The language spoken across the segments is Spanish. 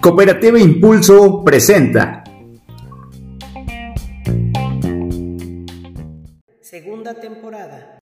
Cooperativa Impulso presenta. Segunda temporada.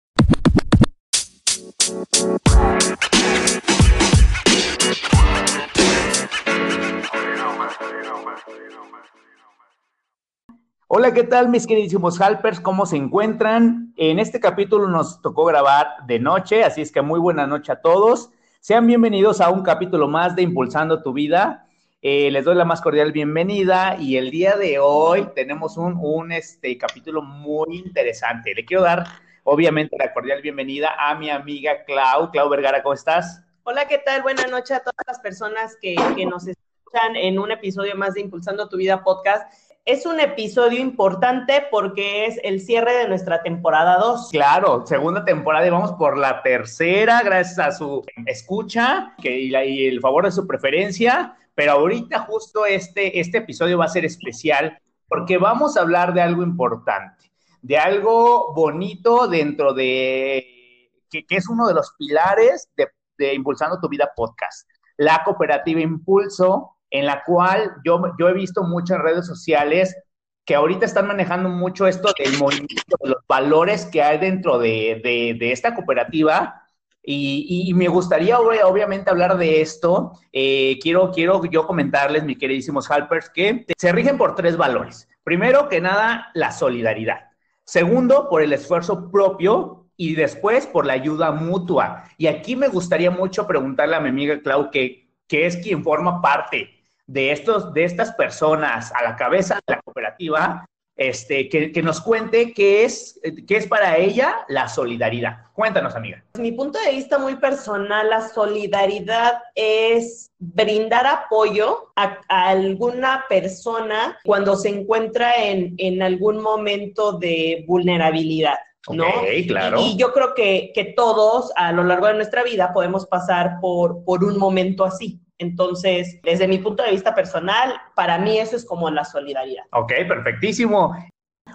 Hola, ¿qué tal mis queridísimos Halpers? ¿Cómo se encuentran? En este capítulo nos tocó grabar de noche, así es que muy buena noche a todos. Sean bienvenidos a un capítulo más de Impulsando tu Vida. Eh, les doy la más cordial bienvenida y el día de hoy tenemos un, un este, capítulo muy interesante. Le quiero dar, obviamente, la cordial bienvenida a mi amiga Clau. Clau Vergara, ¿cómo estás? Hola, ¿qué tal? Buenas noches a todas las personas que, que nos escuchan en un episodio más de Impulsando tu Vida podcast. Es un episodio importante porque es el cierre de nuestra temporada 2. Claro, segunda temporada y vamos por la tercera, gracias a su escucha que, y, la, y el favor de su preferencia. Pero ahorita justo este, este episodio va a ser especial porque vamos a hablar de algo importante, de algo bonito dentro de, que, es uno de los pilares de, Impulsando tu Vida podcast, la cooperativa Impulso, en la cual yo, yo he visto muchas redes sociales que ahorita están manejando mucho esto del movimiento, los valores que hay dentro de, de, de esta cooperativa. Y, y, me gustaría obviamente hablar de esto. Eh, quiero, quiero yo comentarles, mis queridísimos Halpers, que se rigen por tres valores. Primero que nada, la solidaridad. Segundo, por el esfuerzo propio y después por la ayuda mutua. Y aquí me gustaría mucho preguntarle a mi amiga Clau, que, que es quien forma parte de, estos, de estas personas a la cabeza de la cooperativa, este, que, que, nos cuente qué es, qué es para ella la solidaridad. Cuéntanos, amiga. Mi punto de vista muy personal, la solidaridad es brindar apoyo a, a alguna persona cuando se encuentra en, en algún momento de vulnerabilidad. ¿no? Okay, claro. Y, y, yo creo que, que todos a lo largo de nuestra vida podemos pasar por, por un momento así. Entonces, desde mi punto de vista personal, para mí eso es como la solidaridad. Ok, perfectísimo.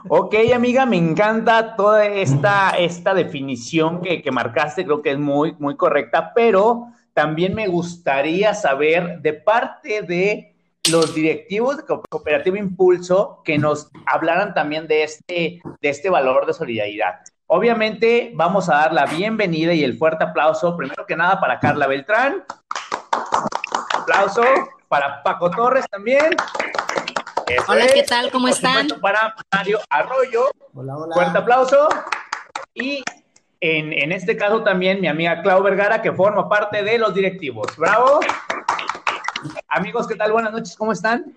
Ok, amiga, me encanta toda esta, esta definición que, que marcaste, creo que es muy, muy correcta, pero también me gustaría saber de parte de los directivos de Cooperativa Impulso que nos hablaran también de este, de este valor de solidaridad. Obviamente vamos a dar la bienvenida y el fuerte aplauso, primero que nada, para Carla Beltrán. Aplauso para Paco Torres también. Eso hola, es. ¿qué tal? ¿Cómo Por están? Para Mario Arroyo. Hola, hola. Fuerte aplauso. Y en, en, este caso también mi amiga Clau Vergara, que forma parte de los directivos. ¡Bravo! Amigos, ¿qué tal? Buenas noches, ¿cómo están?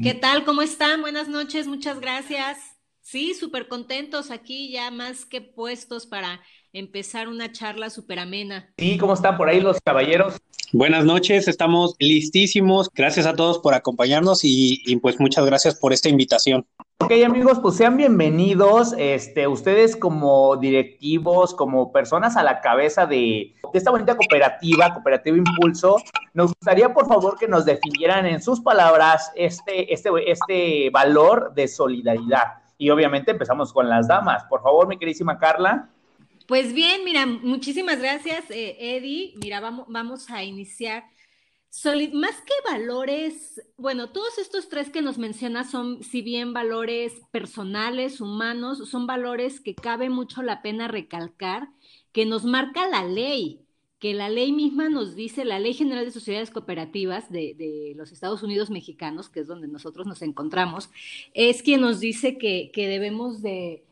¿Qué tal? ¿Cómo están? Buenas noches, muchas gracias. Sí, súper contentos aquí, ya más que puestos para empezar una charla súper amena. Sí, ¿cómo están por ahí los caballeros? Buenas noches, estamos listísimos. Gracias a todos por acompañarnos y, y, pues muchas gracias por esta invitación. Ok, amigos, pues sean bienvenidos. Este, ustedes como directivos, como personas a la cabeza de, de esta bonita cooperativa, Cooperativa Impulso, nos gustaría por favor que nos definieran en sus palabras este, este, este valor de solidaridad. Y obviamente empezamos con las damas. Por favor, mi queridísima Carla. Pues bien, mira, muchísimas gracias, eh, Eddie. Mira, vamos, a iniciar. Solid, más que valores, bueno, todos estos tres que nos mencionas son, si bien valores personales, humanos, son valores que cabe mucho la pena recalcar, que nos marca la ley, que la ley misma nos dice, la Ley General de Sociedades Cooperativas de, de, los Estados Unidos mexicanos, que es donde nosotros nos encontramos, es quien nos dice que debemos de,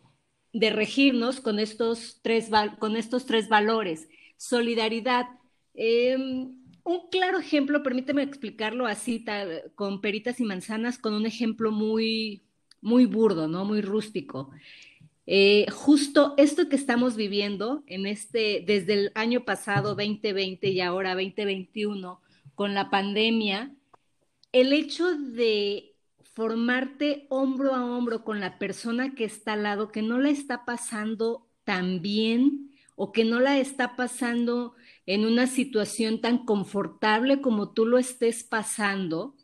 de, regirnos con estos, tres, con estos tres valores. Solidaridad. Eh, un claro ejemplo, permíteme explicarlo así, con peritas y manzanas, con un ejemplo muy, muy burdo, ¿no? Muy rústico. Eh, justo esto que estamos viviendo en este, desde el año pasado 2020 y ahora 2021, con la pandemia, el hecho de formarte hombro a hombro con la persona que está al lado, que no la está pasando tan bien o que no la está pasando en una situación tan confortable como tú lo estés pasando,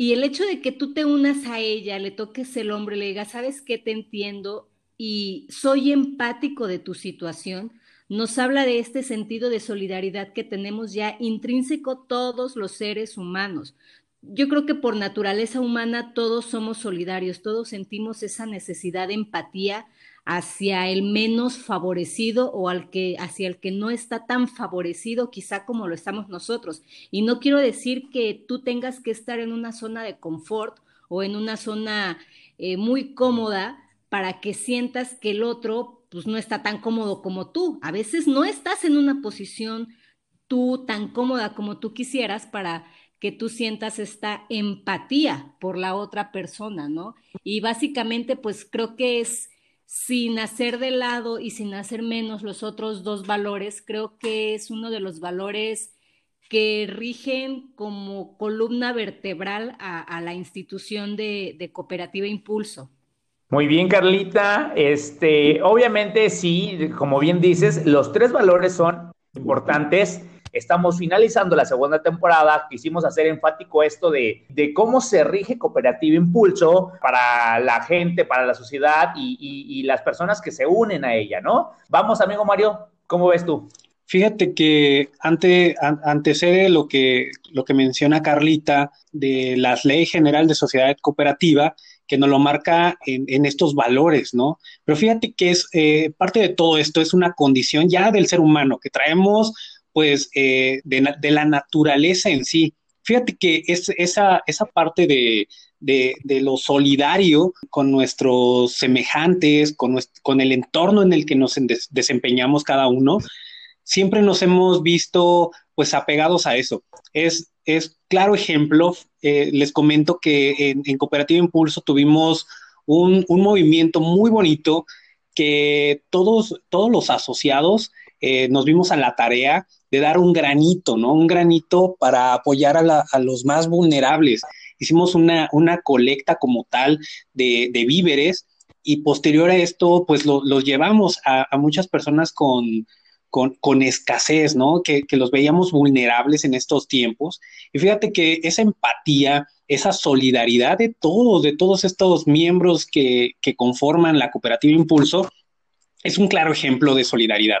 y el hecho de que tú te unas a ella, le toques el hombro y le digas, ¿sabes qué? Te entiendo y soy empático de tu situación, nos habla de este sentido de solidaridad que tenemos ya intrínseco todos los seres humanos. Yo creo que por naturaleza humana todos somos solidarios, todos sentimos esa necesidad de empatía hacia el menos favorecido o al que, hacia el que no está tan favorecido, quizá como lo estamos nosotros. Y no quiero decir que tú tengas que estar en una zona de confort o en una zona eh, muy cómoda para que sientas que el otro pues no está tan cómodo como tú. A veces no estás en una posición tú tan cómoda como tú quisieras para que tú sientas esta empatía por la otra persona, ¿no? Y básicamente, pues creo que es sin hacer de lado y sin hacer menos los otros dos valores, creo que es uno de los valores que rigen como columna vertebral a, la institución de, de, Cooperativa Impulso. Muy bien, Carlita. Este, obviamente, sí, como bien dices, los tres valores son importantes Estamos finalizando la segunda temporada. Quisimos hacer enfático esto de, cómo se rige Cooperativa Impulso para la gente, para la sociedad y, las personas que se unen a ella, ¿no? Vamos, amigo Mario, ¿cómo ves tú? Fíjate que ante, antecede lo que, lo que menciona Carlita de la Ley General de Sociedad Cooperativa, que nos lo marca en, estos valores, ¿no? Pero fíjate que es eh, parte de todo esto, es una condición ya del ser humano, que traemos pues, eh, de, la naturaleza en sí. Fíjate que es, esa, esa parte de, lo solidario con nuestros semejantes, con, con, el entorno en el que nos desempeñamos cada uno, siempre nos hemos visto pues apegados a eso. Es, es claro ejemplo, eh, les comento que en, Cooperativa Impulso tuvimos un, un, movimiento muy bonito que todos, todos los asociados eh, nos vimos a la tarea de dar un granito, ¿no? Un granito para apoyar a, los más vulnerables. Hicimos una, una colecta como tal de, víveres y posterior a esto, pues los llevamos a, muchas personas con, con, escasez, ¿no? Que, los veíamos vulnerables en estos tiempos. Y fíjate que esa empatía, esa solidaridad de todos, de todos estos miembros que, que conforman la cooperativa Impulso, es un claro ejemplo de solidaridad.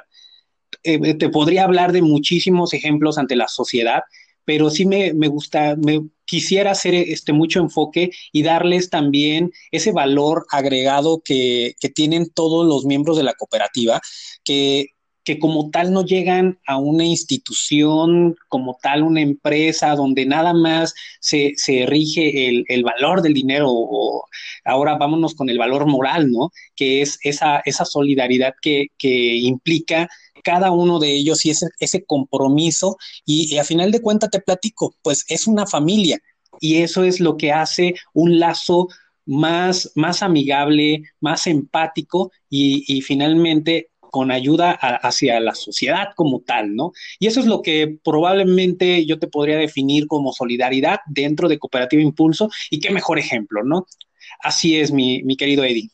Eh, te podría hablar de muchísimos ejemplos ante la sociedad, pero sí me, gusta, me quisiera hacer este mucho enfoque y darles también ese valor agregado que, que tienen todos los miembros de la cooperativa, que, que como tal no llegan a una institución, como tal una empresa donde nada más se, se rige el, el, valor del dinero o ahora vámonos con el valor moral, ¿no? Que es esa, esa solidaridad que, que implica cada uno de ellos y ese, ese compromiso. Y, a final de cuentas te platico, pues es una familia y eso es lo que hace un lazo más, más amigable, más empático y, finalmente con ayuda hacia la sociedad como tal, ¿no? Y eso es lo que probablemente yo te podría definir como solidaridad dentro de Cooperativa Impulso y qué mejor ejemplo, ¿no? Así es, mi, mi querido Eddie.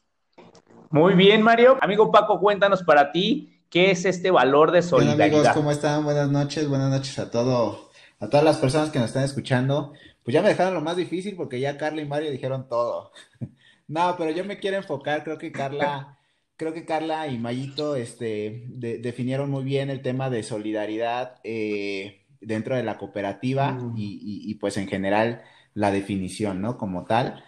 Muy bien, Mario. Amigo Paco, cuéntanos para ti, ¿Qué es este valor de solidaridad? amigos, ¿cómo están? Buenas noches, buenas noches a todo, a todas las personas que nos están escuchando. Pues ya me dejaron lo más difícil porque ya Carla y Mario dijeron todo. no, pero yo me quiero enfocar, creo que Carla, creo que Carla y Mayito este, definieron muy bien el tema de solidaridad eh, dentro de la cooperativa mm. y, pues en general la definición, ¿no? Como tal.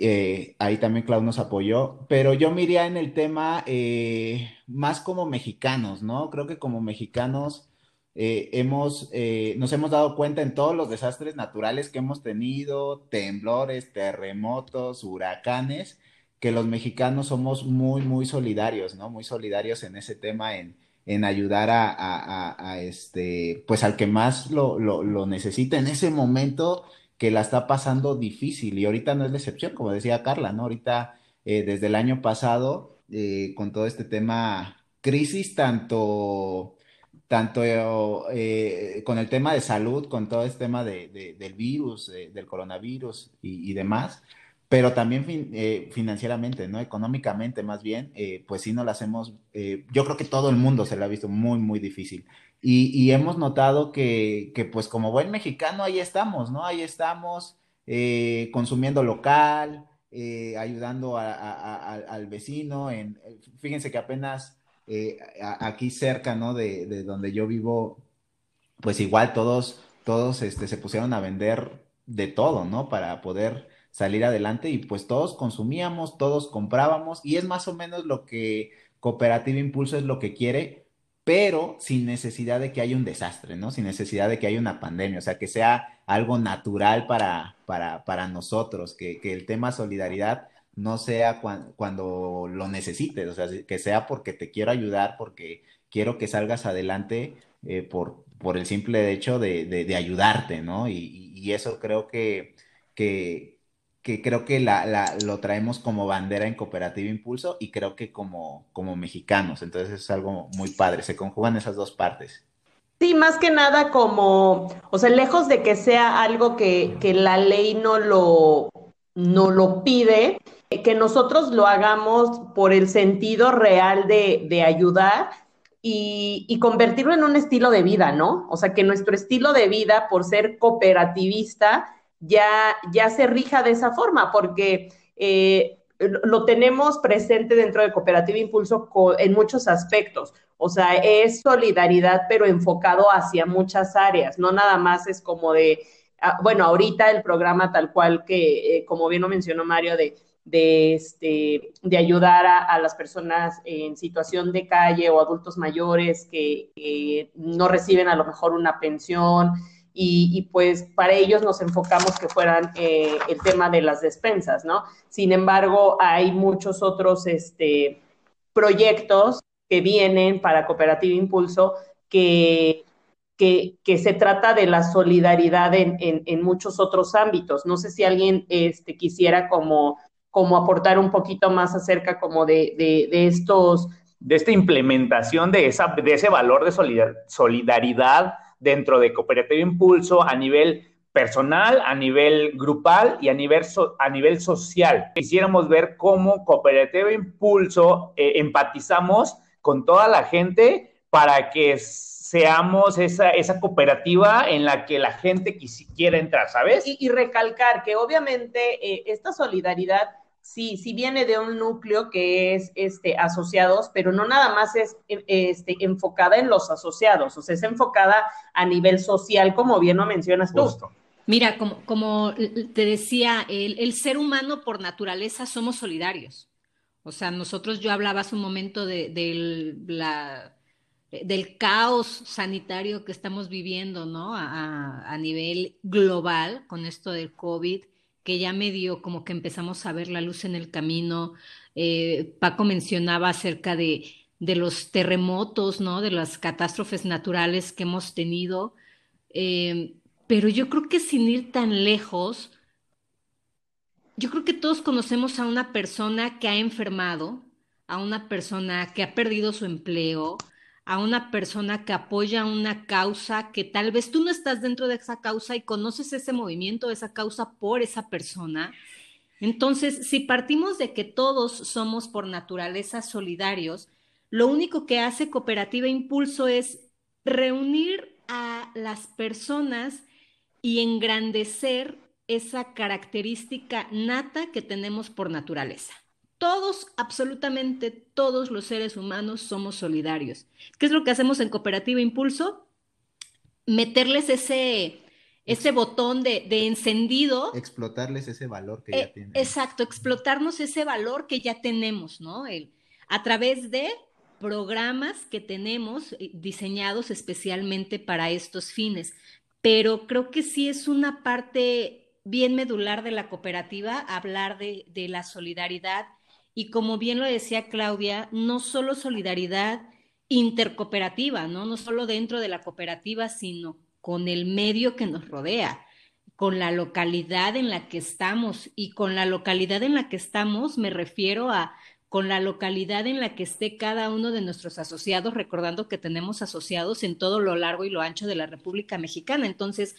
Eh, ahí también Clau nos apoyó, pero yo me en el tema eh, más como mexicanos, ¿no? Creo que como mexicanos eh, hemos, nos hemos dado cuenta en todos los desastres naturales que hemos tenido, temblores, terremotos, huracanes, que los mexicanos somos muy, muy solidarios, ¿no? Muy solidarios en ese tema, en, en ayudar a, este, pues al que más lo, lo, lo necesita en ese momento que la está pasando difícil y ahorita no es la excepción, como decía Carla, ¿no? Ahorita, eh, desde el año pasado, eh, con todo este tema crisis, tanto, tanto eh, con el tema de salud, con todo este tema de, del virus, del coronavirus y, demás, pero también financieramente, ¿no? Económicamente más bien, pues sí nos la hacemos, yo creo que todo el mundo se la ha visto muy, muy difícil. Y, hemos notado que, pues como buen mexicano, ahí estamos, ¿no? Ahí estamos eh, consumiendo local, eh, ayudando al vecino. En, fíjense que apenas eh, aquí cerca, ¿no? De, de, donde yo vivo, pues igual todos, todos este, se pusieron a vender de todo, ¿no? Para poder salir adelante y pues todos consumíamos, todos comprábamos y es más o menos lo que Cooperativa Impulso es lo que quiere, pero sin necesidad de que haya un desastre, ¿no? Sin necesidad de que haya una pandemia, o sea, que sea algo natural para, para, para nosotros, que, que, el tema solidaridad no sea cuando lo necesites, o sea, que sea porque te quiero ayudar, porque quiero que salgas adelante eh, por, por el simple hecho de, de, ayudarte, ¿no? Y, y, eso creo que, que, que creo que la, la, lo traemos como bandera en Cooperativa Impulso y creo que como, como mexicanos, entonces es algo muy padre, se conjugan esas dos partes. Sí, más que nada como, o sea, lejos de que sea algo que, que la ley no lo, no lo pide, que nosotros lo hagamos por el sentido real de, de ayudar y, y, convertirlo en un estilo de vida, ¿no? O sea, que nuestro estilo de vida, por ser cooperativista, ya, ya se rija de esa forma, porque eh, lo tenemos presente dentro de Cooperativa Impulso en muchos aspectos. O sea, es solidaridad, pero enfocado hacia muchas áreas, no nada más es como de, ah, bueno, ahorita el programa tal cual que, eh, como bien lo mencionó Mario, de, de, este, de ayudar a, las personas en situación de calle o adultos mayores que, que no reciben a lo mejor una pensión, y, pues para ellos nos enfocamos que fueran eh, el tema de las despensas, ¿no? Sin embargo, hay muchos otros este, proyectos que vienen para Cooperativa Impulso que, que, que se trata de la solidaridad en, en, muchos otros ámbitos. No sé si alguien este, quisiera como, como aportar un poquito más acerca como de, de, de estos... De esta implementación de, esa, de ese valor de solidaridad dentro de Cooperativa Impulso a nivel personal, a nivel grupal y a nivel, a nivel social. Quisiéramos ver cómo Cooperativa Impulso eh, empatizamos con toda la gente para que seamos esa, esa cooperativa en la que la gente quisiera entrar, ¿sabes? Y, recalcar que obviamente eh, esta solidaridad sí, sí viene de un núcleo que es este, asociados, pero no nada más es este, enfocada en los asociados, o sea, es enfocada a nivel social, como bien lo mencionas tú. Mira, como, como te decía, el, el, ser humano por naturaleza somos solidarios. O sea, nosotros, yo hablaba hace un momento de, de la, del caos sanitario que estamos viviendo, ¿no? A, a nivel global con esto del COVID que ya medio como que empezamos a ver la luz en el camino. Eh, Paco mencionaba acerca de, de, los terremotos, ¿no? De las catástrofes naturales que hemos tenido. Eh, pero yo creo que sin ir tan lejos, yo creo que todos conocemos a una persona que ha enfermado, a una persona que ha perdido su empleo, a una persona que apoya una causa que tal vez tú no estás dentro de esa causa y conoces ese movimiento, esa causa por esa persona. Entonces, si partimos de que todos somos por naturaleza solidarios, lo único que hace Cooperativa Impulso es reunir a las personas y engrandecer esa característica nata que tenemos por naturaleza todos, absolutamente todos los seres humanos somos solidarios. ¿Qué es lo que hacemos en Cooperativa Impulso? Meterles ese, ese botón de, encendido. Explotarles ese valor que ya eh, tienen. Exacto, explotarnos ese valor que ya tenemos, ¿no? El, a través de programas que tenemos eh, diseñados especialmente para estos fines. Pero creo que sí es una parte bien medular de la cooperativa hablar de, de la solidaridad y como bien lo decía Claudia, no solo solidaridad intercooperativa, ¿no? No solo dentro de la cooperativa, sino con el medio que nos rodea, con la localidad en la que estamos. Y con la localidad en la que estamos me refiero a con la localidad en la que esté cada uno de nuestros asociados, recordando que tenemos asociados en todo lo largo y lo ancho de la República Mexicana. Entonces,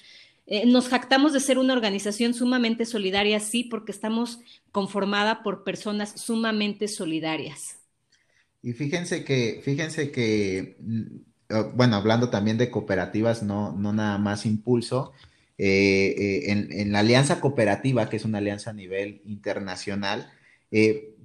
eh, nos jactamos de ser una organización sumamente solidaria, sí, porque estamos conformada por personas sumamente solidarias. Y fíjense que, fíjense que, mm, oh, bueno, hablando también de cooperativas, no, no nada más impulso, eh, eh, en, la alianza cooperativa, que es una alianza a nivel internacional,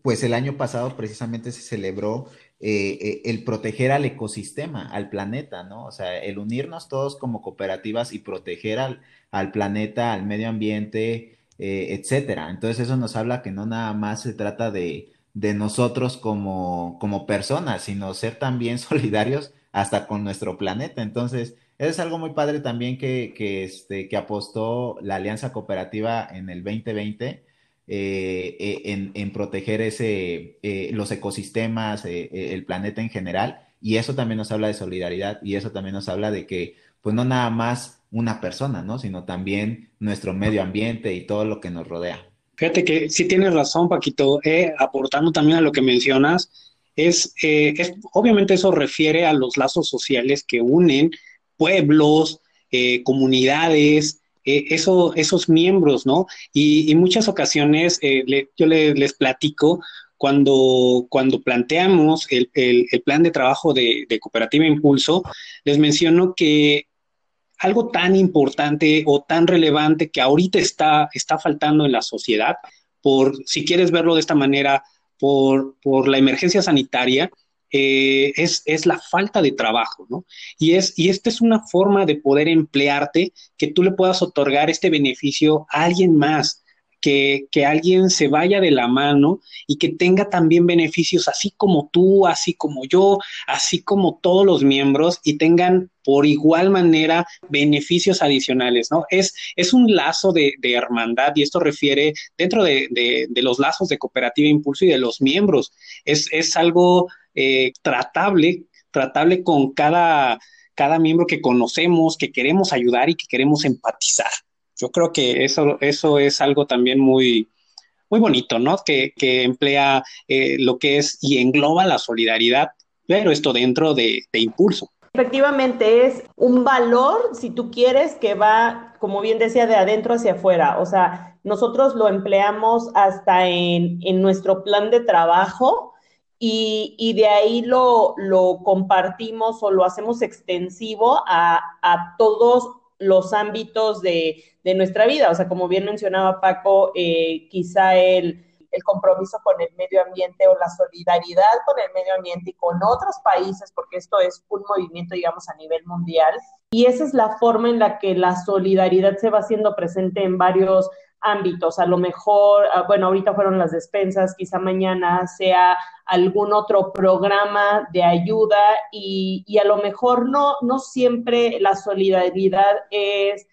pues el año pasado precisamente se celebró eh, eh, el proteger al ecosistema, al planeta, ¿no? O sea, el unirnos todos como cooperativas y proteger al, al planeta, al medio ambiente, eh, etcétera. Entonces eso nos habla que no nada más se trata de, de nosotros como, como personas, sino ser también solidarios hasta con nuestro planeta. Entonces, es algo muy padre también que, que, este, que apostó la Alianza Cooperativa en el 2020 eh, eh, en, proteger ese, eh, los ecosistemas, el planeta en general. Y eso también nos habla de solidaridad y eso también nos habla de que, pues no nada más una persona, ¿no? Sino también nuestro medio ambiente y todo lo que nos rodea. Fíjate que sí tienes razón, Paquito, aportando también a lo que mencionas, es, obviamente eso refiere a los lazos sociales que unen pueblos, comunidades, eh, eso, esos miembros, ¿no? Y, en muchas ocasiones eh, yo les platico cuando, cuando planteamos el, plan de trabajo de, Cooperativa Impulso, les menciono que algo tan importante o tan relevante que ahorita está, está faltando en la sociedad, por, si quieres verlo de esta manera, por, por la emergencia sanitaria, eh, es, es, la falta de trabajo, ¿no? Y, es, y esta es una forma de poder emplearte que tú le puedas otorgar este beneficio a alguien más, que, que, alguien se vaya de la mano y que tenga también beneficios, así como tú, así como yo, así como todos los miembros, y tengan por igual manera beneficios adicionales, ¿no? Es, es un lazo de, de hermandad y esto refiere dentro de, de, de, los lazos de cooperativa impulso y de los miembros. Es, es algo eh, tratable, tratable con cada, cada miembro que conocemos, que queremos ayudar y que queremos empatizar. Yo creo que eso, eso es algo también muy, muy bonito, ¿no? Que, emplea eh, lo que es y engloba la solidaridad, pero esto dentro de, impulso. Efectivamente, es un valor, si tú quieres, que va, como bien decía, de adentro hacia afuera. O sea, nosotros lo empleamos hasta en, en nuestro plan de trabajo y, de ahí lo, compartimos o lo hacemos extensivo a, todos los ámbitos de, nuestra vida. O sea, como bien mencionaba Paco, eh, quizá el, el, compromiso con el medio ambiente o la solidaridad con el medio ambiente y con otros países, porque esto es un movimiento, digamos, a nivel mundial. Y esa es la forma en la que la solidaridad se va haciendo presente en varios ámbitos. A lo mejor, ah, bueno, ahorita fueron las despensas, quizá mañana sea algún otro programa de ayuda y, y a lo mejor no, no siempre la solidaridad es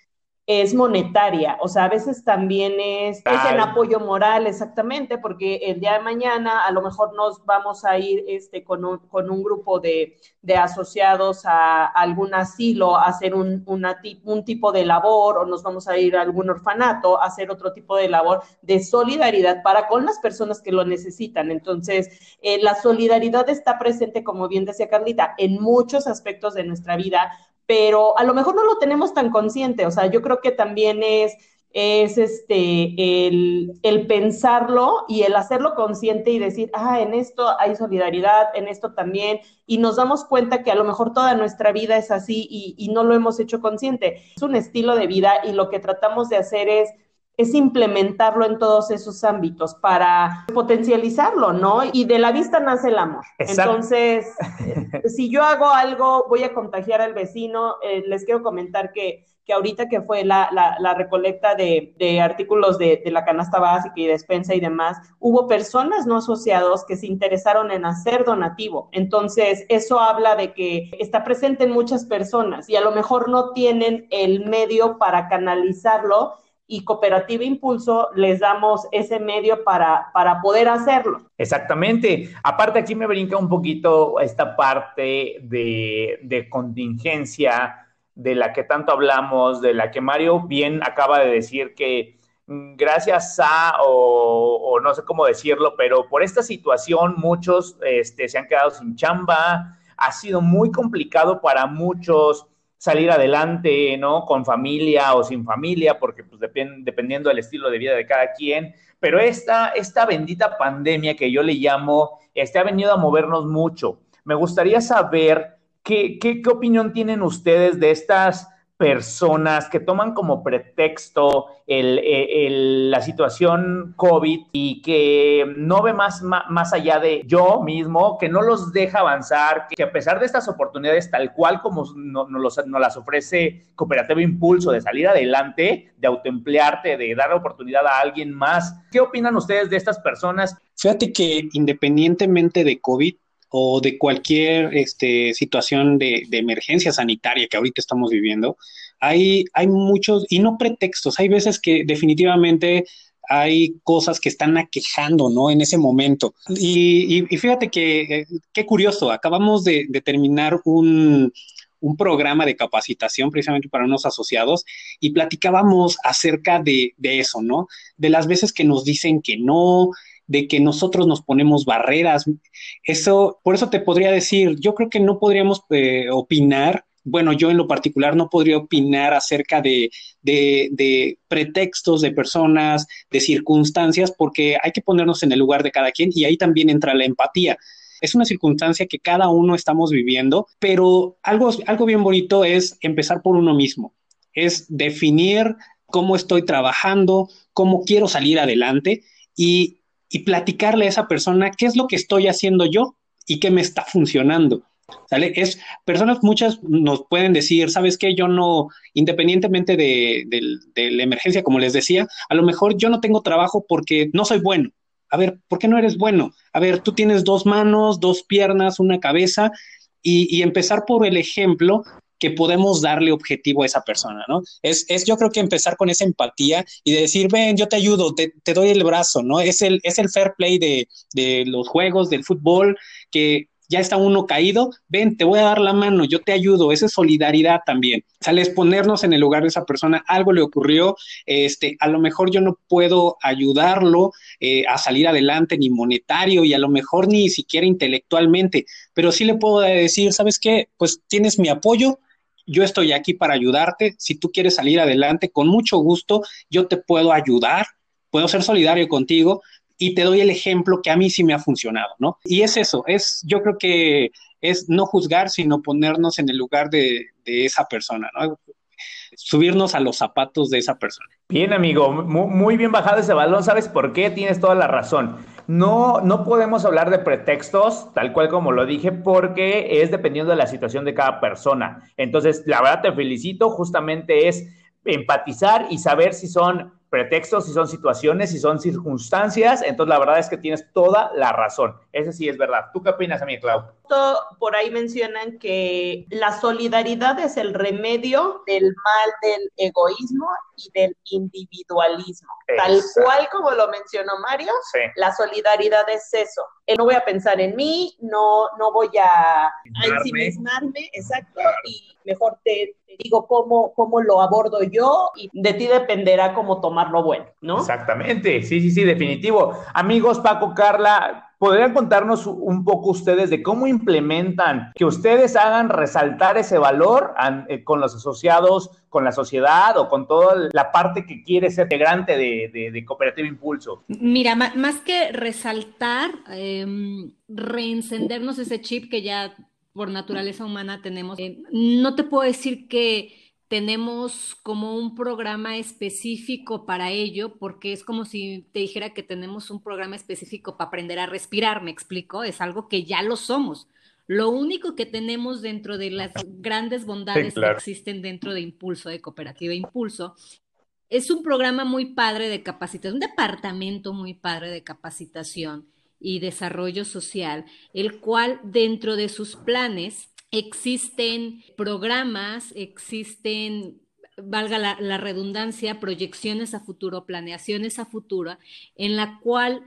es monetaria, o sea, a veces también es, es en apoyo moral, exactamente, porque el día de mañana a lo mejor nos vamos a ir este, con, un, con un grupo de, de asociados a, algún asilo a hacer un, un tipo de labor o nos vamos a ir a algún orfanato a hacer otro tipo de labor de solidaridad para con las personas que lo necesitan. Entonces, eh, la solidaridad está presente, como bien decía Carlita, en muchos aspectos de nuestra vida, pero a lo mejor no lo tenemos tan consciente, o sea, yo creo que también es, es este, el, el, pensarlo y el hacerlo consciente y decir, ah, en esto hay solidaridad, en esto también, y nos damos cuenta que a lo mejor toda nuestra vida es así y, y no lo hemos hecho consciente. Es un estilo de vida y lo que tratamos de hacer es es implementarlo en todos esos ámbitos para potencializarlo, ¿no? Y de la vista nace el amor. Entonces, si yo hago algo, voy a contagiar al vecino. Eh, les quiero comentar que, que ahorita que fue la, la, recolecta de, de artículos de, de, la canasta básica y despensa y demás, hubo personas no asociados que se interesaron en hacer donativo. Entonces, eso habla de que está presente en muchas personas y a lo mejor no tienen el medio para canalizarlo y Cooperativa Impulso les damos ese medio para, para poder hacerlo. Exactamente. Aparte, aquí me brinca un poquito esta parte de, de contingencia de la que tanto hablamos, de la que Mario bien acaba de decir que gracias a, o, no sé cómo decirlo, pero por esta situación muchos este, se han quedado sin chamba, ha sido muy complicado para muchos salir adelante, ¿no? Con familia o sin familia, porque pues dependiendo del estilo de vida de cada quien. Pero esta, esta bendita pandemia que yo le llamo, este ha venido a movernos mucho. Me gustaría saber qué, qué, qué opinión tienen ustedes de estas personas que toman como pretexto la situación COVID y que no ve más, más, allá de yo mismo, que no los deja avanzar, que a pesar de estas oportunidades tal cual como nos, nos las ofrece Cooperativa Impulso de salir adelante, de autoemplearte, de dar oportunidad a alguien más, ¿qué opinan ustedes de estas personas? Fíjate que independientemente de COVID, o de cualquier este, situación de, emergencia sanitaria que ahorita estamos viviendo, hay, hay muchos, y no pretextos, hay veces que definitivamente hay cosas que están aquejando, ¿no? En ese momento. Y, fíjate que, eh, qué curioso, acabamos de, terminar un, un, programa de capacitación precisamente para unos asociados y platicábamos acerca de eso, ¿no? De las veces que nos dicen que no, de que nosotros nos ponemos barreras. Eso, por eso te podría decir, yo creo que no podríamos eh, opinar bueno, yo en lo particular no podría opinar acerca de, de, pretextos de personas, de circunstancias, porque hay que ponernos en el lugar de cada quien y ahí también entra la empatía. Es una circunstancia que cada uno estamos viviendo, pero algo, algo bien bonito es empezar por uno mismo, es definir cómo estoy trabajando, cómo quiero salir adelante y y platicarle a esa persona qué es lo que estoy haciendo yo y qué me está funcionando. ¿Sale? Es, personas muchas nos pueden decir, ¿sabes qué? Yo no, independientemente de, de, la emergencia, como les decía, a lo mejor yo no tengo trabajo porque no soy bueno. A ver, ¿por qué no eres bueno? A ver, tú tienes dos manos, dos piernas, una cabeza, y empezar por el ejemplo que podemos darle objetivo a esa persona, ¿no? Es, es yo creo que empezar con esa empatía y de decir, ven, yo te ayudo, te, te doy el brazo, ¿no? Es el, es el fair play de, de los juegos, del fútbol, que ya está uno caído, ven, te voy a dar la mano, yo te ayudo, esa es solidaridad también. Sales ponernos en el lugar de esa persona, algo le ocurrió, este, a lo mejor yo no puedo ayudarlo eh, a salir adelante ni monetario y a lo mejor ni siquiera intelectualmente, pero sí le puedo decir, ¿sabes qué? Pues tienes mi apoyo, yo estoy aquí para ayudarte. Si tú quieres salir adelante, con mucho gusto, yo te puedo ayudar, puedo ser solidario contigo y te doy el ejemplo que a mí sí me ha funcionado, ¿no? Y es eso, es, yo creo que es no juzgar, sino ponernos en el lugar de, esa persona, ¿no? Subirnos a los zapatos de esa persona. Bien, amigo, muy, muy bien bajado ese balón, ¿sabes por qué? Tienes toda la razón. No, no podemos hablar de pretextos, tal cual como lo dije, porque es dependiendo de la situación de cada persona. Entonces, la verdad te felicito, justamente es empatizar y saber si son pretextos, si son situaciones, si son circunstancias. Entonces, la verdad es que tienes toda la razón. Ese sí es verdad. ¿Tú qué opinas, amiga Clau? Por ahí mencionan que la solidaridad es el remedio del mal del egoísmo y del individualismo. Tal cual como lo mencionó Mario, la solidaridad es eso. Eh, no voy a pensar en mí, no, no voy a, a ensimismarme, exacto, y mejor te, digo cómo, cómo lo abordo yo y de ti dependerá cómo tomarlo bueno, ¿no? Exactamente, sí, sí, sí, definitivo. Amigos, Paco, Carla, ¿podrían contarnos un poco ustedes de cómo implementan que ustedes hagan resaltar ese valor eh, con los asociados, con la sociedad o con toda la parte que quiere ser integrante de, Cooperativa Impulso? Mira, más que resaltar, em, reencendernos ese chip que ya por naturaleza humana tenemos. Eh, no te puedo decir que tenemos como un programa específico para ello, porque es como si te dijera que tenemos un programa específico para aprender a respirar, me explico, es algo que ya lo somos. Lo único que tenemos dentro de las grandes bondades que existen dentro de Impulso, de Cooperativa Impulso, es un programa muy padre de capacitación, un departamento muy padre de capacitación y Desarrollo Social, el cual dentro de sus planes existen programas, existen, valga la, redundancia, proyecciones a futuro, planeaciones a futuro, en la cual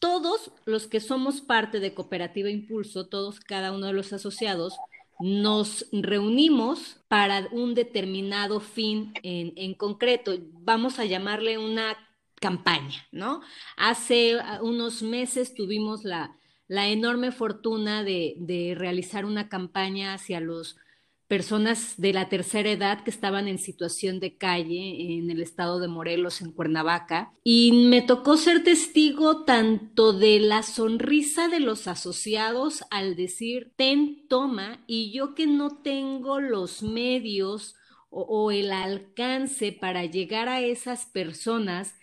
todos los que somos parte de Cooperativa Impulso, todos, cada uno de los asociados, nos reunimos para un determinado fin en, en concreto. Vamos a llamarle una campaña, ¿no? Hace unos meses tuvimos la, la enorme fortuna de, de, realizar una campaña hacia las personas de la tercera edad que estaban en situación de calle en el estado de Morelos, en Cuernavaca, y me tocó ser testigo tanto de la sonrisa de los asociados al decir, ten, toma, y yo que no tengo los medios, o, el alcance para llegar a esas personas,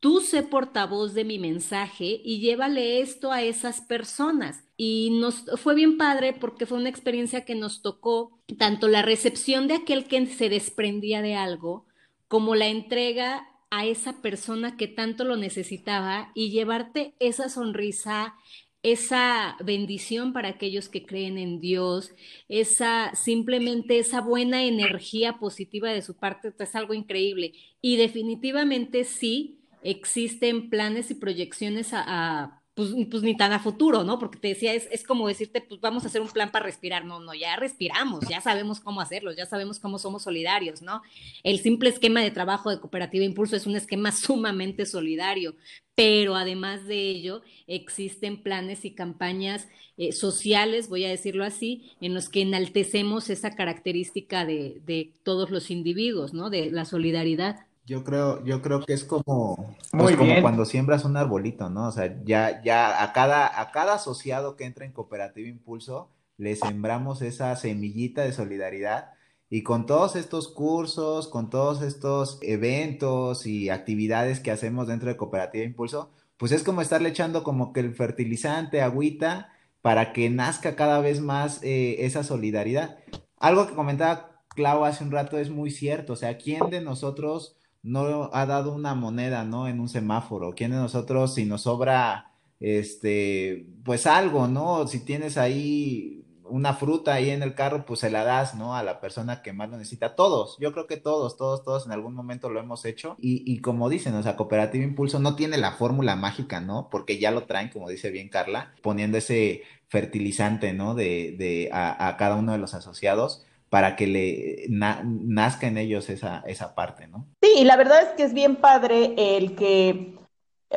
tú sé portavoz de mi mensaje y llévale esto a esas personas. Y nos fue bien padre porque fue una experiencia que nos tocó tanto la recepción de aquel que se desprendía de algo, como la entrega a esa persona que tanto lo necesitaba y llevarte esa sonrisa, esa bendición para aquellos que creen en Dios, esa simplemente esa buena energía positiva de su parte, es algo increíble. Y definitivamente sí existen planes y proyecciones a pues, pues, ni tan a futuro, ¿no? Porque te decía, es, es, como decirte, pues vamos a hacer un plan para respirar. No, no, ya respiramos, ya sabemos cómo hacerlo, ya sabemos cómo somos solidarios, ¿no? El simple esquema de trabajo de Cooperativa Impulso es un esquema sumamente solidario, pero además de ello, existen planes y campañas eh, sociales, voy a decirlo así, en los que enaltecemos esa característica de, de todos los individuos, ¿no? De la solidaridad. Yo creo, yo creo que es como, pues como cuando siembras un arbolito, ¿no? O sea, ya, ya a cada, a cada asociado que entra en Cooperativa Impulso, le sembramos esa semillita de solidaridad. Y con todos estos cursos, con todos estos eventos y actividades que hacemos dentro de Cooperativa Impulso, pues es como estarle echando como que el fertilizante, agüita, para que nazca cada vez más eh, esa solidaridad. Algo que comentaba Clau hace un rato es muy cierto, o sea, ¿quién de nosotros no ha dado una moneda, ¿no? En un semáforo. ¿Quién de nosotros, si nos sobra, este, pues algo, ¿no? Si tienes ahí una fruta ahí en el carro, pues se la das, ¿no? A la persona que más lo necesita. Todos, yo creo que todos, todos, todos en algún momento lo hemos hecho. Y, y como dicen, o sea, Cooperativa Impulso no tiene la fórmula mágica, ¿no? Porque ya lo traen, como dice bien Carla, poniendo ese fertilizante, ¿no? De, de a, a cada uno de los asociados para que le nazca en ellos esa, esa parte, ¿no? Sí, y la verdad es que es bien padre el que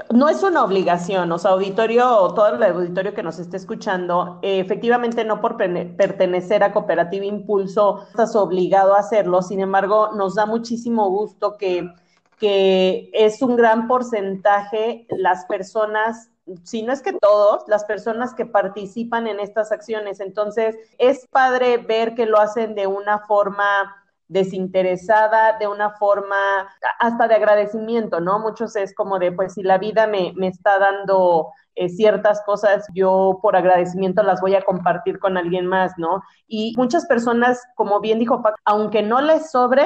no es una obligación, o sea, auditorio, todo el auditorio que nos esté escuchando, efectivamente no por pertenecer a Cooperativa Impulso estás obligado a hacerlo, sin embargo, nos da muchísimo gusto que, que es un gran porcentaje las personas si no es que todos, las personas que participan en estas acciones. Entonces, es padre ver que lo hacen de una forma desinteresada, de una forma hasta de agradecimiento, ¿no? Muchos es como de, pues si la vida me, me está dando eh, ciertas cosas, yo por agradecimiento las voy a compartir con alguien más, ¿no? Y muchas personas, como bien dijo Pac, aunque no les sobre,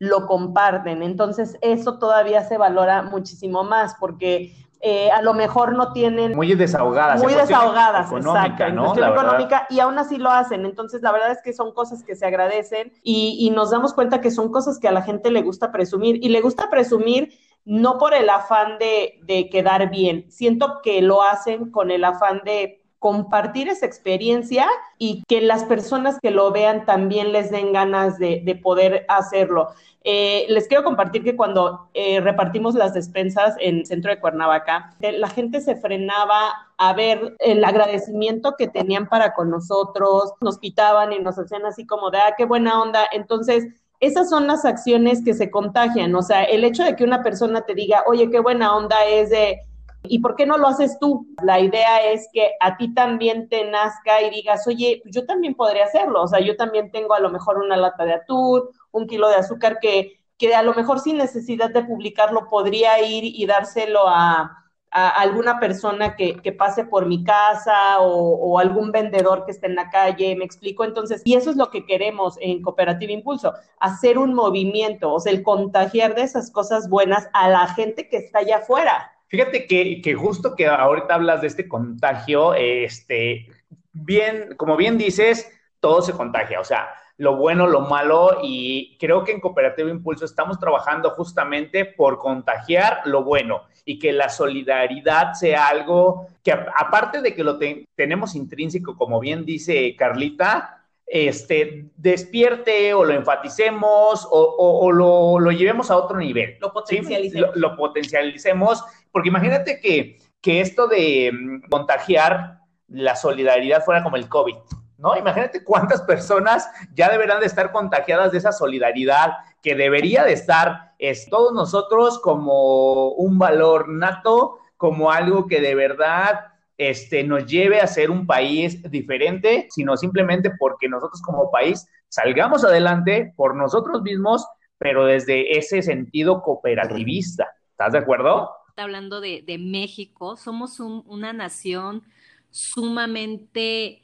lo comparten. Entonces, eso todavía se valora muchísimo más porque eh, a lo mejor no tienen... Muy desahogadas. Muy desahogadas, exacto. ¿no? económica y aún así lo hacen. Entonces, la verdad es que son cosas que se agradecen y, y nos damos cuenta que son cosas que a la gente le gusta presumir y le gusta presumir no por el afán de, de quedar bien, siento que lo hacen con el afán de compartir esa experiencia y que las personas que lo vean también les den ganas de, de poder hacerlo. Eh, les quiero compartir que cuando eh, repartimos las despensas en el centro de Cuernavaca, eh, la gente se frenaba a ver el agradecimiento que tenían para con nosotros, nos quitaban y nos hacían así como de, ah, qué buena onda. Entonces, esas son las acciones que se contagian. O sea, el hecho de que una persona te diga, oye, qué buena onda es de ¿Y por qué no lo haces tú? La idea es que a ti también te nazca y digas, oye, yo también podría hacerlo. O sea, yo también tengo a lo mejor una lata de atún, un kilo de azúcar que, que a lo mejor sin necesidad de publicarlo podría ir y dárselo a, alguna persona que, que, pase por mi casa o, o, algún vendedor que esté en la calle, me explico. Entonces, y eso es lo que queremos en Cooperativa Impulso, hacer un movimiento, o sea, el contagiar de esas cosas buenas a la gente que está allá afuera. Fíjate que, justo que ahorita hablas de este contagio, este, bien, como bien dices, todo se contagia, o sea, lo bueno, lo malo, y creo que en Cooperativa Impulso estamos trabajando justamente por contagiar lo bueno y que la solidaridad sea algo que aparte de que lo tenemos intrínseco, como bien dice Carlita, este, despierte o lo enfaticemos o, lo, llevemos a otro nivel. Lo potencialicemos. Lo, potencialicemos, porque imagínate que, que esto de mm, contagiar la solidaridad fuera como el COVID, ¿no? Imagínate cuántas personas ya deberán de estar contagiadas de esa solidaridad que debería de estar es, todos nosotros como un valor nato, como algo que de verdad este, nos lleve a ser un país diferente, sino simplemente porque nosotros como país salgamos adelante por nosotros mismos, pero desde ese sentido cooperativista. ¿Estás de acuerdo? Hablando de, de México, somos una nación sumamente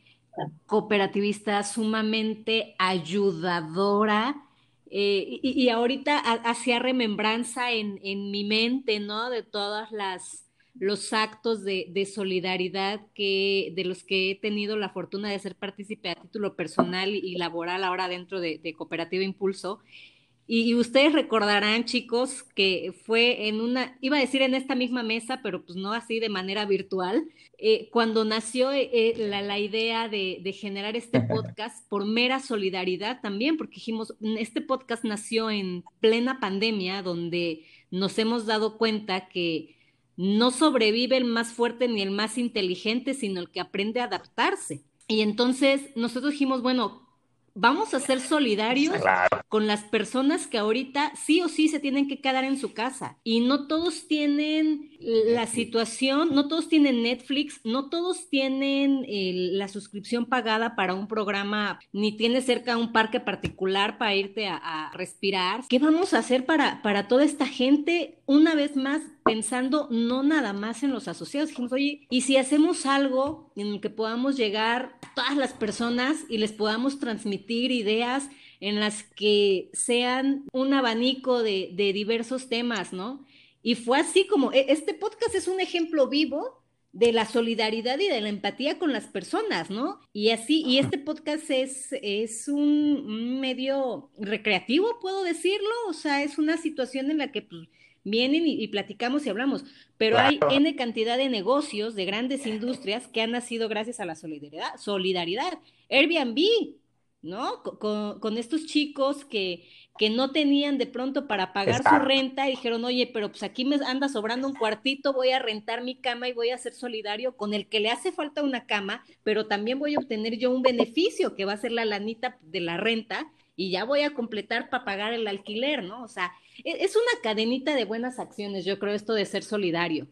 cooperativista, sumamente ayudadora. Eh, y, ahorita hacía remembranza en, en, mi mente, ¿no? De todas las los actos de, de, solidaridad que, de los que he tenido la fortuna de ser partícipe a título personal y laboral ahora dentro de, de Cooperativa Impulso. Y, ustedes recordarán, chicos, que fue en una, iba a decir en esta misma mesa, pero pues no así de manera virtual, eh, cuando nació eh, eh, la, la, idea de, de, generar este podcast por mera solidaridad también, porque dijimos, este podcast nació en plena pandemia, donde nos hemos dado cuenta que no sobrevive el más fuerte ni el más inteligente, sino el que aprende a adaptarse. Y entonces nosotros dijimos, bueno, vamos a ser solidarios con las personas que ahorita sí o sí se tienen que quedar en su casa. Y no todos tienen la situación, no todos tienen Netflix, no todos tienen la suscripción pagada para un programa, ni tiene cerca un parque particular para irte a, respirar. ¿Qué vamos a hacer para, para toda esta gente? Una vez más, pensando no nada más en los asociados. Dijimos, oye, ¿y si hacemos algo en el que podamos llegar a todas las personas y les podamos transmitir ideas en las que sean un abanico de, de diversos temas, ¿no? Y fue así como, e, este podcast es un ejemplo vivo de la solidaridad y de la empatía con las personas, ¿no? Y así, y este podcast es, es un, medio recreativo, puedo decirlo, o sea, es una situación en la que pues, vienen y, platicamos y hablamos, pero hay N cantidad de negocios, de grandes industrias que han nacido gracias a la solidaridad. solidaridad. Airbnb, ¿no? Con, estos chicos que, que no tenían de pronto para pagar su renta y dijeron, oye, pero pues aquí me anda sobrando un cuartito, voy a rentar mi cama y voy a ser solidario con el que le hace falta una cama, pero también voy a obtener yo un beneficio que va a ser la lanita de la renta y ya voy a completar para pagar el alquiler, ¿no? O sea, es una cadenita de buenas acciones, yo creo, esto de ser solidario.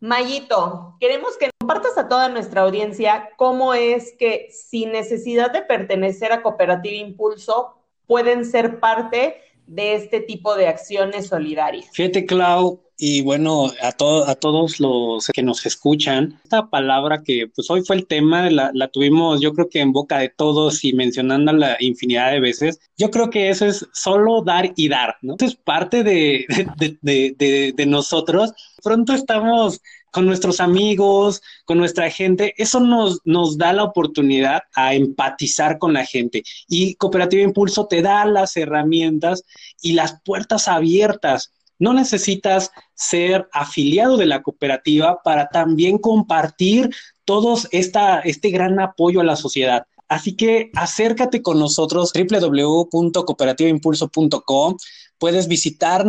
Mayito, queremos que compartas a toda nuestra audiencia cómo es que sin necesidad de pertenecer a Cooperativa Impulso pueden ser parte de este tipo de acciones solidarias. Fíjate, Clau, y bueno, a, a todos los que nos escuchan, esta palabra que pues hoy fue el tema, la, la tuvimos yo creo que en boca de todos y mencionándola infinidad de veces, yo creo que eso es solo dar y dar, ¿no? Es parte de, de, de, de nosotros. Pronto estamos con nuestros amigos, con nuestra gente, eso nos, nos da la oportunidad a empatizar con la gente. Y Cooperativa Impulso te da las herramientas y las puertas abiertas no necesitas ser afiliado de la cooperativa para también compartir todos esta, este gran apoyo a la sociedad. Así que acércate con nosotros www.cooperativaImpulso.com. Puedes visitar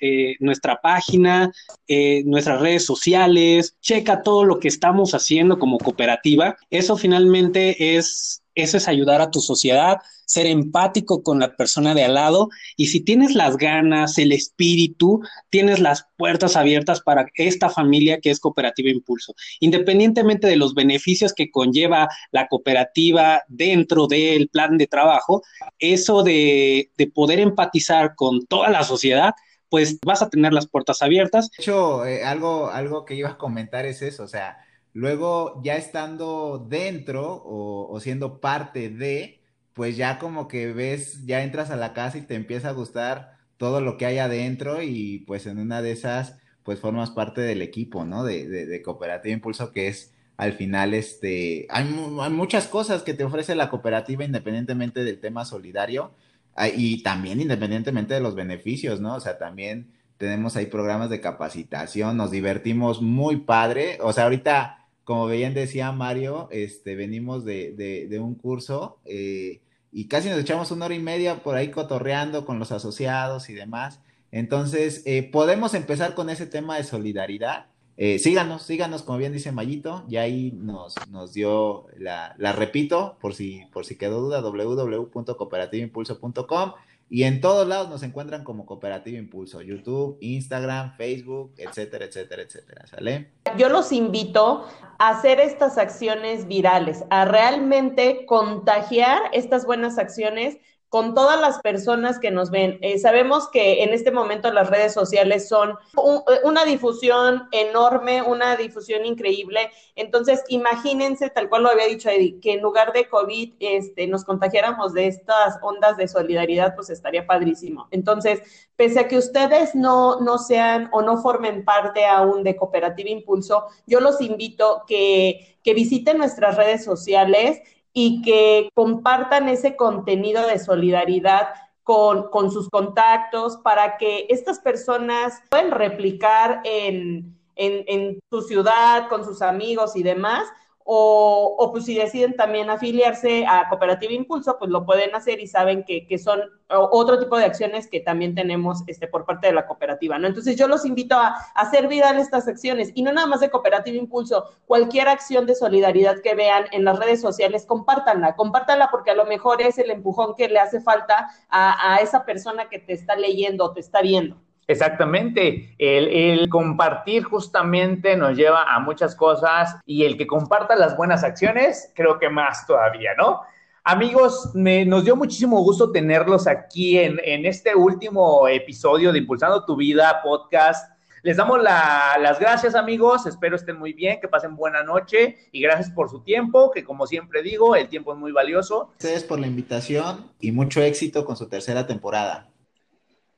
eh, nuestra página, eh, nuestras redes sociales, checa todo lo que estamos haciendo como cooperativa. Eso finalmente es, eso es ayudar a tu sociedad, ser empático con la persona de al lado y si tienes las ganas, el espíritu, tienes las puertas abiertas para esta familia que es Cooperativa Impulso. Independientemente de los beneficios que conlleva la cooperativa dentro del plan de trabajo, eso de, poder empatizar con toda la sociedad, pues vas a tener las puertas abiertas. De hecho, eh, algo, algo que iba a comentar es eso, o sea, luego ya estando dentro o, siendo parte de, pues ya como que ves, ya entras a la casa y te empieza a gustar todo lo que hay adentro y pues en una de esas, pues formas parte del equipo, ¿no? De, de, Cooperativa Impulso, que es al final, este, hay, muchas cosas que te ofrece la cooperativa independientemente del tema solidario ah, y también independientemente de los beneficios, ¿no? O sea, también tenemos ahí programas de capacitación, nos divertimos muy padre, o sea, ahorita, como bien decía Mario, este, venimos de, de un curso, eh, y casi nos echamos una hora y media por ahí cotorreando con los asociados y demás. Entonces, eh, podemos empezar con ese tema de solidaridad. Eh, síganos, síganos, como bien dice Mayito, ya ahí nos, nos dio, la, la repito, por si, por si quedó duda, www.cooperativimpulso.com. Y en todos lados nos encuentran como Cooperativa Impulso, YouTube, Instagram, Facebook, etcétera, etcétera, etcétera. ¿Sale? Yo los invito a hacer estas acciones virales, a realmente contagiar estas buenas acciones con todas las personas que nos ven. Eh, sabemos que en este momento las redes sociales son una difusión enorme, una difusión increíble. Entonces, imagínense, tal cual lo había dicho Eddie, que en lugar de COVID este, nos contagiáramos de estas ondas de solidaridad, pues estaría padrísimo. Entonces, pese a que ustedes no, no sean o no formen parte aún de Cooperativa Impulso, yo los invito que, que visiten nuestras redes sociales y que compartan ese contenido de solidaridad con, con, sus contactos para que estas personas puedan replicar en, en, en su ciudad, con sus amigos y demás, o, o, pues si deciden también afiliarse a Cooperativa Impulso, pues lo pueden hacer y saben que, que, son otro tipo de acciones que también tenemos este, por parte de la cooperativa, ¿no? Entonces yo los invito a, a hacer vida en estas acciones y no nada más de Cooperativa Impulso, cualquier acción de solidaridad que vean en las redes sociales, compártanla, compártanla porque a lo mejor es el empujón que le hace falta a, a esa persona que te está leyendo o te está viendo. Exactamente, el, compartir justamente nos lleva a muchas cosas y el que comparta las buenas acciones, creo que más todavía, ¿no? Amigos, me, nos dio muchísimo gusto tenerlos aquí en, en, este último episodio de Impulsando tu Vida podcast. Les damos la, las gracias, amigos. Espero estén muy bien, que pasen buena noche y gracias por su tiempo, que como siempre digo, el tiempo es muy valioso. Ustedes por la invitación y mucho éxito con su tercera temporada.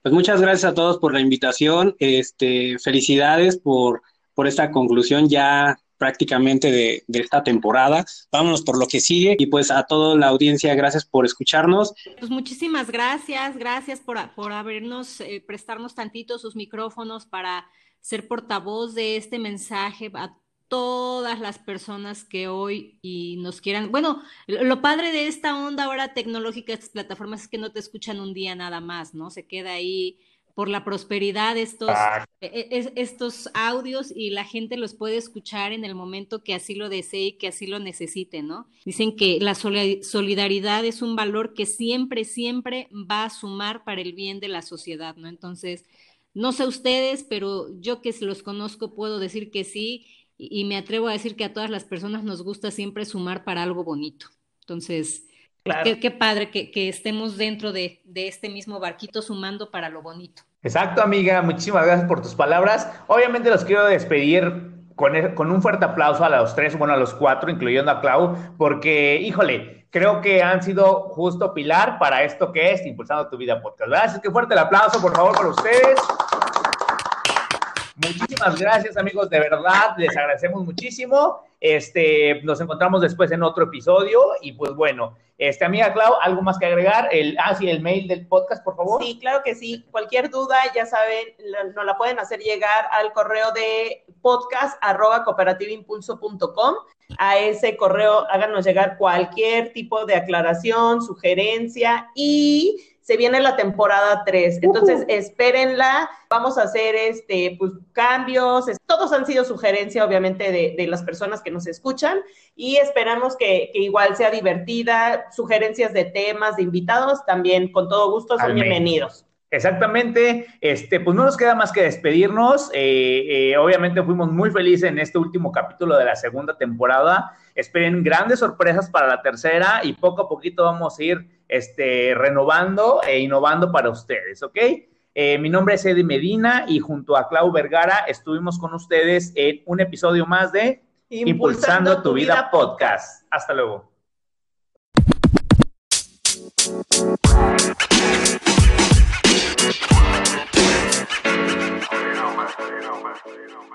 Pues muchas gracias a todos por la invitación. Este, felicidades por, por esta conclusión ya prácticamente de, de, esta temporada. Vámonos por lo que sigue y pues a toda la audiencia, gracias por escucharnos. Pues muchísimas gracias, gracias por, por habernos, eh, prestarnos tantito sus micrófonos para ser portavoz de este mensaje a todas las personas que hoy y nos quieran. Bueno, lo padre de esta onda ahora tecnológica, estas plataformas, es que no te escuchan un día nada más, ¿no? Se queda ahí por la prosperidad estos, ah. estos audios y la gente los puede escuchar en el momento que así lo desee y que así lo necesite, ¿no? Dicen que la solidaridad es un valor que siempre, siempre va a sumar para el bien de la sociedad, ¿no? Entonces, no sé ustedes, pero yo que los conozco puedo decir que sí y, me atrevo a decir que a todas las personas nos gusta siempre sumar para algo bonito. Entonces, claro. qué, qué, padre que, que estemos dentro de, de, este mismo barquito sumando para lo bonito. Exacto, amiga. Muchísimas gracias por tus palabras. Obviamente los quiero despedir con, con un fuerte aplauso a los tres, bueno, a los cuatro, incluyendo a Clau, porque, híjole, creo que han sido justo pilar para esto que es Impulsando tu Vida Podcast. Gracias, que fuerte el aplauso, por favor, para ustedes. Muchísimas gracias, amigos, de verdad, les agradecemos muchísimo. Este, nos encontramos después en otro episodio y pues bueno, este, amiga Clau, ¿algo más que agregar? El, ah, sí, el mail del podcast, por favor. Sí, claro que sí. Cualquier duda, ya saben, nos la pueden hacer llegar al correo de podcast arroba. A ese correo háganos llegar cualquier tipo de aclaración, sugerencia y se viene la temporada 3. Entonces, uh -huh. espérenla. Vamos a hacer este, pues, cambios. Todos han sido sugerencia, obviamente, de, de las personas que nos escuchan. Y esperamos que, que, igual sea divertida. Sugerencias de temas, de invitados, también con todo gusto son Amén. bienvenidos. Exactamente, este, pues no nos queda más que despedirnos. Eh, eh, obviamente fuimos muy felices en este último capítulo de la segunda temporada. Esperen grandes sorpresas para la tercera y poco a poquito vamos a ir este, renovando e innovando para ustedes, ¿ok? Eh, mi nombre es Eddie Medina y junto a Clau Vergara estuvimos con ustedes en un episodio más de Impulsando, Impulsando tu, Vida, Vida Podcast. Hasta luego. you know, man. You know, man.